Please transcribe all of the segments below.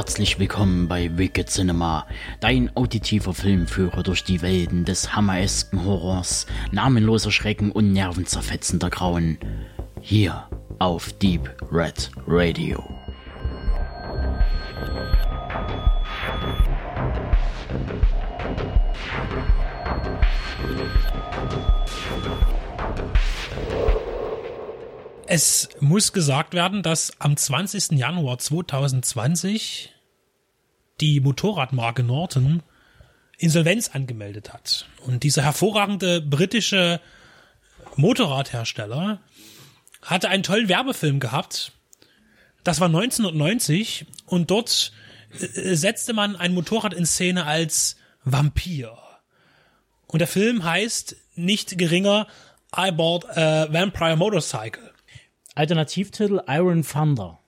Herzlich willkommen bei Wicked Cinema, dein auditiver Filmführer durch die Welten des hammeresken Horrors, namenloser Schrecken und nervenzerfetzender Grauen. Hier auf Deep Red Radio. Es muss gesagt werden, dass am 20. Januar 2020 die Motorradmarke Norton Insolvenz angemeldet hat. Und dieser hervorragende britische Motorradhersteller hatte einen tollen Werbefilm gehabt. Das war 1990 und dort äh, setzte man ein Motorrad in Szene als Vampir. Und der Film heißt nicht geringer I bought a Vampire Motorcycle. Alternativtitel Iron Thunder.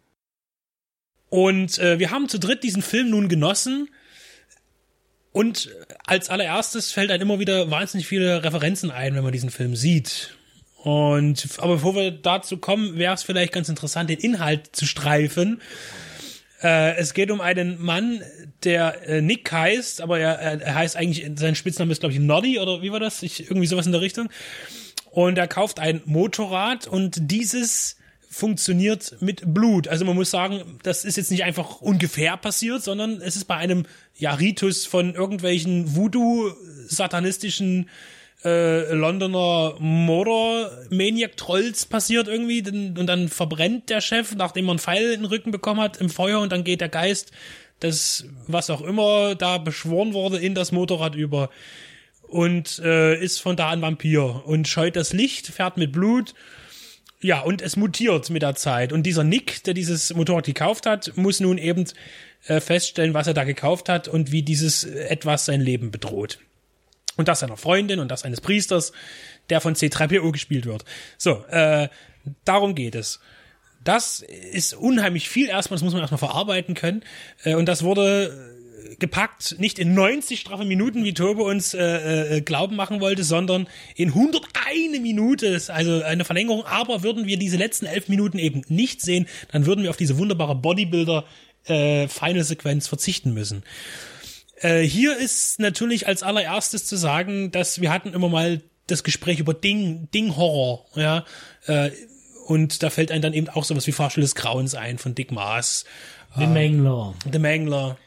Und äh, wir haben zu dritt diesen Film nun genossen. Und als allererstes fällt einem immer wieder wahnsinnig viele Referenzen ein, wenn man diesen Film sieht. Und aber bevor wir dazu kommen, wäre es vielleicht ganz interessant, den Inhalt zu streifen. Äh, es geht um einen Mann, der äh, Nick heißt, aber er, er heißt eigentlich, sein Spitzname ist, glaube ich, Noddy oder wie war das? Ich, irgendwie sowas in der Richtung. Und er kauft ein Motorrad und dieses funktioniert mit Blut. Also man muss sagen, das ist jetzt nicht einfach ungefähr passiert, sondern es ist bei einem ja, Ritus von irgendwelchen Voodoo-satanistischen äh, Londoner Motor-Maniac-Trolls passiert irgendwie und dann verbrennt der Chef, nachdem er einen Pfeil in den Rücken bekommen hat, im Feuer und dann geht der Geist das, was auch immer da beschworen wurde, in das Motorrad über und äh, ist von da an Vampir und scheut das Licht, fährt mit Blut ja, und es mutiert mit der Zeit. Und dieser Nick, der dieses Motorrad gekauft hat, muss nun eben äh, feststellen, was er da gekauft hat und wie dieses etwas sein Leben bedroht. Und das seiner Freundin und das eines Priesters, der von C3PO gespielt wird. So, äh, darum geht es. Das ist unheimlich viel erstmal, das muss man erstmal verarbeiten können. Äh, und das wurde gepackt, nicht in 90 straffe Minuten, wie Turbo uns äh, äh, glauben machen wollte, sondern in 101 Minute, also eine Verlängerung. Aber würden wir diese letzten elf Minuten eben nicht sehen, dann würden wir auf diese wunderbare Bodybuilder äh, Final Sequenz verzichten müssen. Äh, hier ist natürlich als allererstes zu sagen, dass wir hatten immer mal das Gespräch über Ding, Ding Horror, ja, äh, und da fällt einem dann eben auch sowas wie Fahrstuhl des Grauens ein von Dick Maas. The Mangler. The Mangler.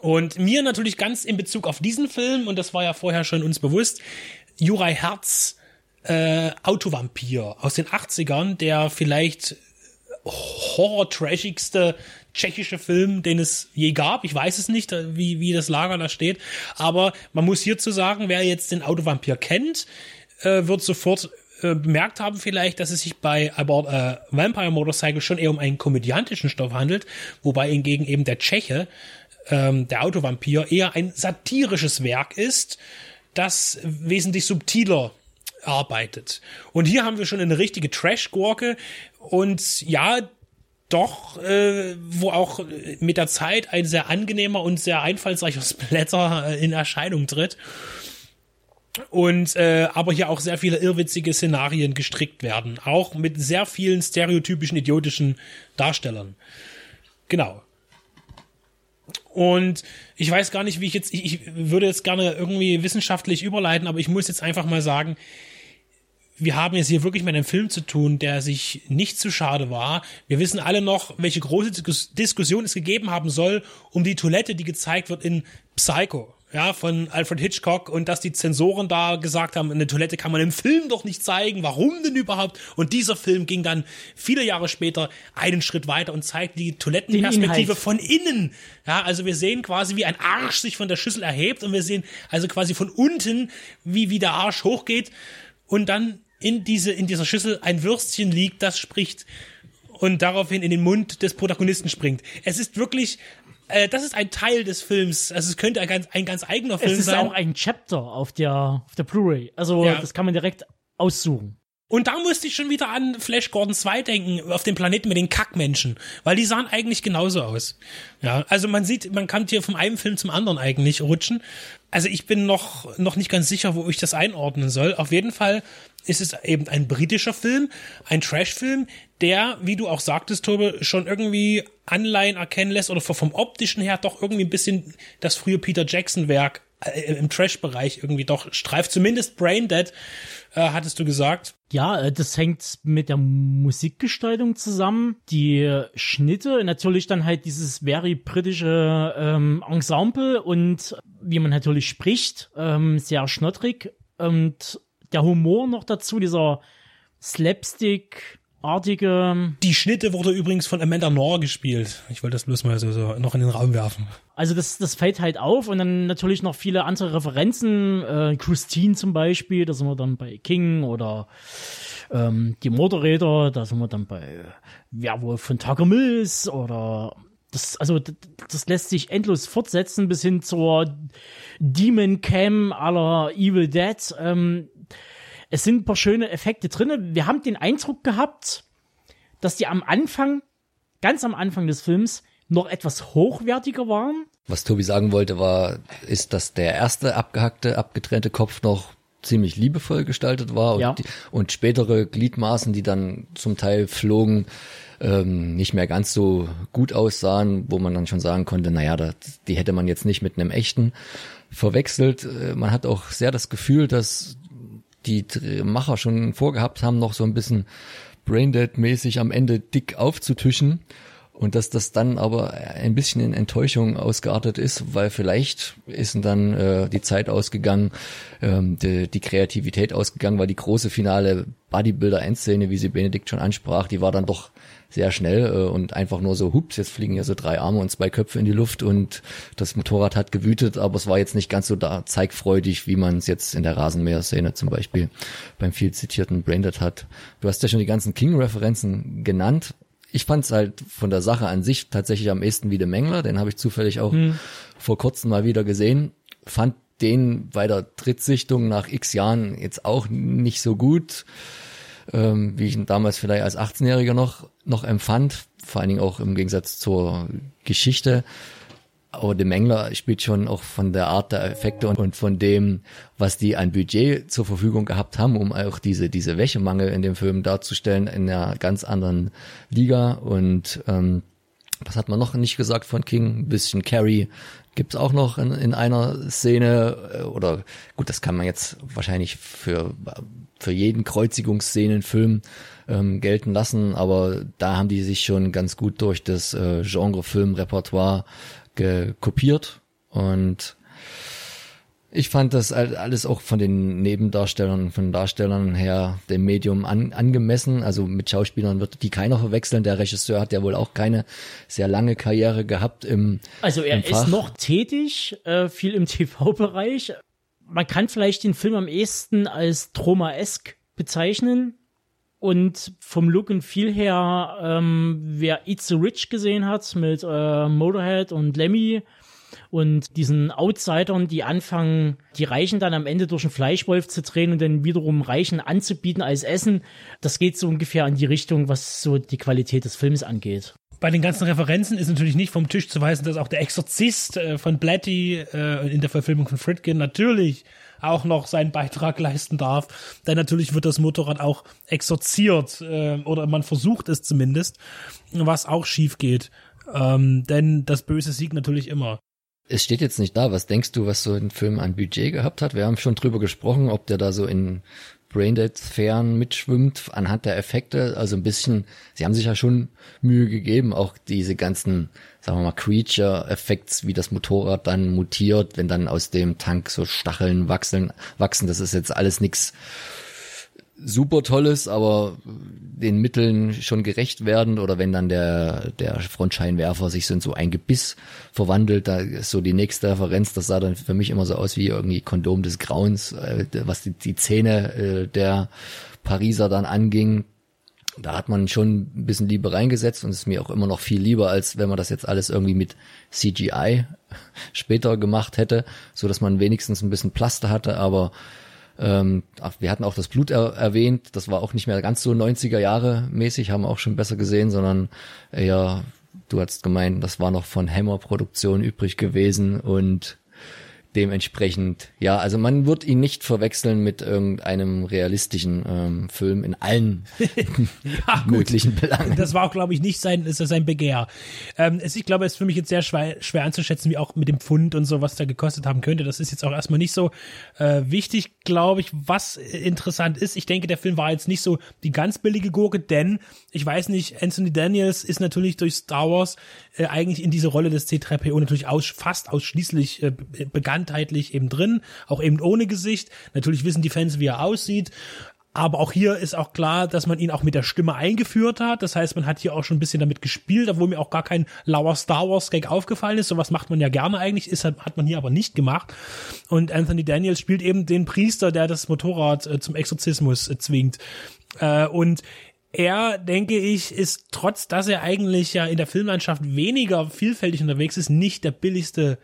Und mir natürlich ganz in Bezug auf diesen Film, und das war ja vorher schon uns bewusst, Juraj Herz, äh, Autovampir aus den 80ern, der vielleicht horror-trashigste tschechische Film, den es je gab. Ich weiß es nicht, wie, wie das Lager da steht. Aber man muss hierzu sagen, wer jetzt den Autovampir kennt, äh, wird sofort äh, bemerkt haben vielleicht, dass es sich bei About a Vampire Motorcycle schon eher um einen komödiantischen Stoff handelt, wobei hingegen eben der Tscheche ähm, der Autovampir eher ein satirisches Werk ist, das wesentlich subtiler arbeitet. Und hier haben wir schon eine richtige Trash-Gurke und ja, doch, äh, wo auch mit der Zeit ein sehr angenehmer und sehr einfallsreicher Splatter äh, in Erscheinung tritt. Und äh, aber hier auch sehr viele irrwitzige Szenarien gestrickt werden, auch mit sehr vielen stereotypischen idiotischen Darstellern. Genau. Und ich weiß gar nicht, wie ich jetzt, ich, ich würde jetzt gerne irgendwie wissenschaftlich überleiten, aber ich muss jetzt einfach mal sagen, wir haben jetzt hier wirklich mit einem Film zu tun, der sich nicht zu schade war. Wir wissen alle noch, welche große Diskussion es gegeben haben soll um die Toilette, die gezeigt wird in Psycho ja, von Alfred Hitchcock und dass die Zensoren da gesagt haben, eine Toilette kann man im Film doch nicht zeigen, warum denn überhaupt? Und dieser Film ging dann viele Jahre später einen Schritt weiter und zeigt die Toilettenperspektive von innen. Ja, also wir sehen quasi, wie ein Arsch sich von der Schüssel erhebt und wir sehen also quasi von unten, wie, wie der Arsch hochgeht und dann in diese, in dieser Schüssel ein Würstchen liegt, das spricht und daraufhin in den Mund des Protagonisten springt. Es ist wirklich äh, das ist ein Teil des Films. Also es könnte ein ganz, ein ganz eigener Film sein. Es ist sein. auch ein Chapter auf der, auf der Blu-ray. Also ja. das kann man direkt aussuchen. Und da musste ich schon wieder an Flash Gordon 2 denken, auf dem Planeten mit den Kackmenschen, weil die sahen eigentlich genauso aus. Ja, also man sieht, man kann hier vom einen Film zum anderen eigentlich rutschen. Also ich bin noch, noch nicht ganz sicher, wo ich das einordnen soll. Auf jeden Fall ist es eben ein britischer Film, ein Trash-Film, der, wie du auch sagtest, Tobe, schon irgendwie Anleihen erkennen lässt oder vom optischen her doch irgendwie ein bisschen das frühe Peter Jackson Werk äh, im Trash-Bereich irgendwie doch streift. Zumindest Braindead, äh, hattest du gesagt. Ja, äh, das hängt mit der Musikgestaltung zusammen. Die Schnitte, natürlich dann halt dieses very britische ähm, Ensemble und wie man natürlich spricht, ähm, sehr schnottrig. Und der Humor noch dazu, dieser Slapstick, artige. Die Schnitte wurde übrigens von Amanda Noor gespielt. Ich wollte das bloß mal so, so noch in den Raum werfen. Also das, das fällt halt auf und dann natürlich noch viele andere Referenzen. Äh, Christine zum Beispiel, da sind wir dann bei King oder ähm, die Motorräder, da sind wir dann bei Werwolf von Tucker Mills oder das, also das, das lässt sich endlos fortsetzen bis hin zur Demon Cam aller Evil Dead. Ähm, es sind ein paar schöne Effekte drin. Wir haben den Eindruck gehabt, dass die am Anfang, ganz am Anfang des Films, noch etwas hochwertiger waren. Was Tobi sagen wollte, war, ist, dass der erste abgehackte, abgetrennte Kopf noch ziemlich liebevoll gestaltet war und, ja. die, und spätere Gliedmaßen, die dann zum Teil flogen, ähm, nicht mehr ganz so gut aussahen, wo man dann schon sagen konnte, naja, das, die hätte man jetzt nicht mit einem echten verwechselt. Äh, man hat auch sehr das Gefühl, dass die Macher schon vorgehabt haben, noch so ein bisschen Braindead-mäßig am Ende dick aufzutischen. Und dass das dann aber ein bisschen in Enttäuschung ausgeartet ist, weil vielleicht ist dann äh, die Zeit ausgegangen, ähm, die, die Kreativität ausgegangen, weil die große finale Bodybuilder-Endszene, wie sie Benedikt schon ansprach, die war dann doch sehr schnell äh, und einfach nur so, hups, jetzt fliegen ja so drei Arme und zwei Köpfe in die Luft und das Motorrad hat gewütet, aber es war jetzt nicht ganz so da zeigfreudig, wie man es jetzt in der Rasenmäher-Szene zum Beispiel beim viel zitierten Braindead hat. Du hast ja schon die ganzen King-Referenzen genannt. Ich fand es halt von der Sache an sich tatsächlich am ehesten wie der Mengler, den habe ich zufällig auch hm. vor kurzem mal wieder gesehen. Fand den bei der Drittsichtung nach x Jahren jetzt auch nicht so gut ähm, wie ich ihn damals vielleicht als 18-Jähriger noch, noch empfand, vor allen Dingen auch im Gegensatz zur Geschichte. Aber der Mengler spielt schon auch von der Art der Effekte und, und von dem, was die an Budget zur Verfügung gehabt haben, um auch diese, diese Wäschemangel in dem Film darzustellen, in einer ganz anderen Liga. Und ähm, was hat man noch nicht gesagt von King? Ein bisschen Carrie gibt's auch noch in, in einer Szene. Äh, oder gut, das kann man jetzt wahrscheinlich für für jeden Kreuzigungsszenenfilm ähm, gelten lassen, aber da haben die sich schon ganz gut durch das äh, Genre-Film-Repertoire kopiert und ich fand das alles auch von den Nebendarstellern, von den Darstellern her dem Medium an, angemessen. Also mit Schauspielern wird die keiner verwechseln. Der Regisseur hat ja wohl auch keine sehr lange Karriere gehabt im Also er im ist noch tätig, äh, viel im TV-Bereich, man kann vielleicht den Film am ehesten als Troma-esk bezeichnen. Und vom Look und Feel her, ähm, wer Eat the Rich gesehen hat mit äh, Motorhead und Lemmy und diesen Outsidern, die anfangen, die Reichen dann am Ende durch einen Fleischwolf zu drehen und dann wiederum Reichen anzubieten als Essen, das geht so ungefähr in die Richtung, was so die Qualität des Films angeht bei den ganzen Referenzen ist natürlich nicht vom Tisch zu weisen, dass auch der Exorzist äh, von Blatty äh, in der Verfilmung von Fritkin natürlich auch noch seinen Beitrag leisten darf. Denn natürlich wird das Motorrad auch exorziert äh, oder man versucht es zumindest, was auch schief geht. Ähm, denn das Böse siegt natürlich immer. Es steht jetzt nicht da. Was denkst du, was so ein Film an Budget gehabt hat? Wir haben schon drüber gesprochen, ob der da so in Braindead-Sphären mitschwimmt anhand der Effekte. Also ein bisschen, sie haben sich ja schon Mühe gegeben, auch diese ganzen, sagen wir mal, Creature-Effekts, wie das Motorrad dann mutiert, wenn dann aus dem Tank so Stacheln wachsen, wachsen. Das ist jetzt alles nichts super tolles, aber den Mitteln schon gerecht werden oder wenn dann der, der Frontscheinwerfer sich so in so ein Gebiss verwandelt, da ist so die nächste Referenz, das sah dann für mich immer so aus wie irgendwie Kondom des Grauens, äh, was die, die Zähne äh, der Pariser dann anging. Da hat man schon ein bisschen Liebe reingesetzt und es ist mir auch immer noch viel lieber, als wenn man das jetzt alles irgendwie mit CGI später gemacht hätte, so dass man wenigstens ein bisschen Plaste hatte, aber ähm, wir hatten auch das Blut er erwähnt, das war auch nicht mehr ganz so 90er Jahre mäßig, haben wir auch schon besser gesehen, sondern eher, du hast gemeint, das war noch von Hammer Produktion übrig gewesen und Dementsprechend, ja, also man wird ihn nicht verwechseln mit irgendeinem realistischen ähm, Film in allen Ja, möglichen Belangen. Das war auch, glaube ich, nicht sein, ist das sein Begehr. Ähm, es, ich glaube, es ist für mich jetzt sehr schwer, schwer anzuschätzen, wie auch mit dem Pfund und so, was der gekostet haben könnte. Das ist jetzt auch erstmal nicht so äh, wichtig, glaube ich. Was interessant ist, ich denke, der Film war jetzt nicht so die ganz billige Gurke, denn ich weiß nicht, Anthony Daniels ist natürlich durch Star Wars äh, eigentlich in diese Rolle des C3PO natürlich aus, fast ausschließlich äh, bekanntheitlich eben drin, auch eben ohne Gesicht. Natürlich wissen die Fans, wie er aussieht. Aber auch hier ist auch klar, dass man ihn auch mit der Stimme eingeführt hat. Das heißt, man hat hier auch schon ein bisschen damit gespielt, obwohl mir auch gar kein lauer Star Wars Gag aufgefallen ist. Sowas macht man ja gerne eigentlich, ist, hat man hier aber nicht gemacht. Und Anthony Daniels spielt eben den Priester, der das Motorrad äh, zum Exorzismus äh, zwingt. Äh, und er, denke ich, ist trotz, dass er eigentlich ja in der Filmlandschaft weniger vielfältig unterwegs ist, nicht der billigste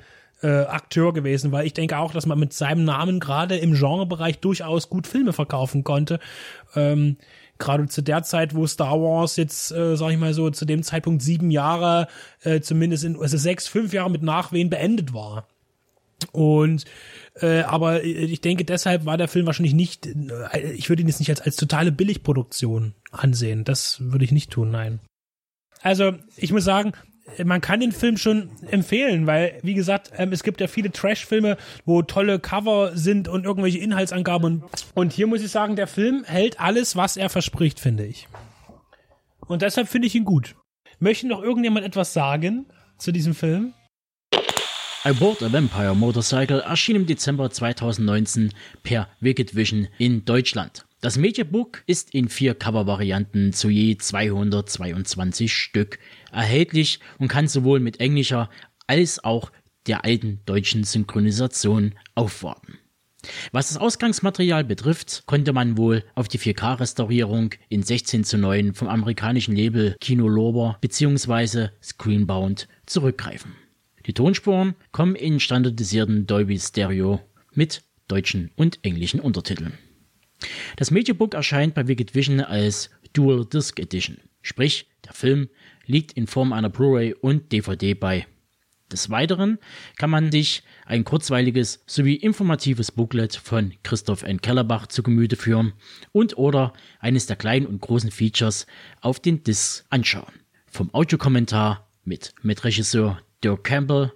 äh, Akteur gewesen, weil ich denke auch, dass man mit seinem Namen gerade im Genrebereich durchaus gut Filme verkaufen konnte. Ähm, gerade zu der Zeit, wo Star Wars jetzt, äh, sag ich mal so, zu dem Zeitpunkt sieben Jahre, äh, zumindest in, also sechs, fünf Jahre mit Nachwehen beendet war. Und äh, aber ich denke, deshalb war der Film wahrscheinlich nicht, äh, ich würde ihn jetzt nicht als, als totale Billigproduktion ansehen. Das würde ich nicht tun, nein. Also, ich muss sagen, man kann den Film schon empfehlen, weil, wie gesagt, ähm, es gibt ja viele Trash-Filme, wo tolle Cover sind und irgendwelche Inhaltsangaben. Und, und hier muss ich sagen, der Film hält alles, was er verspricht, finde ich. Und deshalb finde ich ihn gut. Möchte noch irgendjemand etwas sagen zu diesem Film? I Bought a Vampire Motorcycle erschien im Dezember 2019 per Wicked Vision in Deutschland. Das Mediabook ist in vier Covervarianten zu je 222 Stück erhältlich und kann sowohl mit englischer als auch der alten deutschen Synchronisation aufwarten. Was das Ausgangsmaterial betrifft, konnte man wohl auf die 4K-Restaurierung in 16 zu 9 vom amerikanischen Label Kino Lorber bzw. Screenbound zurückgreifen. Die Tonspuren kommen in standardisierten Dolby Stereo mit deutschen und englischen Untertiteln. Das Mediabook erscheint bei Wicked Vision als Dual Disc Edition, sprich der Film liegt in Form einer Blu-ray und DVD bei. Des Weiteren kann man sich ein kurzweiliges sowie informatives Booklet von Christoph N. Kellerbach zu Gemüte führen und oder eines der kleinen und großen Features auf den Discs anschauen. Vom Audiokommentar mit Mitregisseur Dirk Campbell,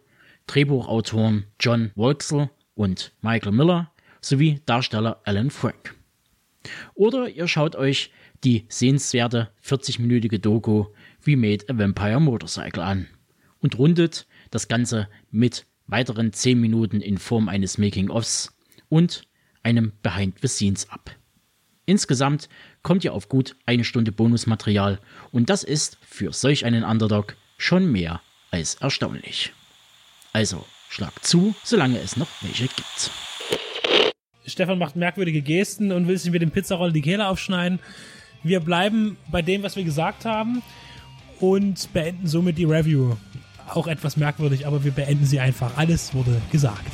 Drehbuchautoren John Wolksel und Michael Miller sowie Darsteller Alan Frank. Oder ihr schaut euch die sehenswerte 40-minütige Doku We Made a Vampire Motorcycle an und rundet das Ganze mit weiteren 10 Minuten in Form eines Making-ofs und einem Behind the Scenes ab. Insgesamt kommt ihr auf gut eine Stunde Bonusmaterial und das ist für solch einen Underdog schon mehr als erstaunlich. Also schlagt zu, solange es noch welche gibt. Stefan macht merkwürdige Gesten und will sich mit dem Pizzaroll die Kehle aufschneiden. Wir bleiben bei dem, was wir gesagt haben und beenden somit die Review. Auch etwas merkwürdig, aber wir beenden sie einfach. Alles wurde gesagt.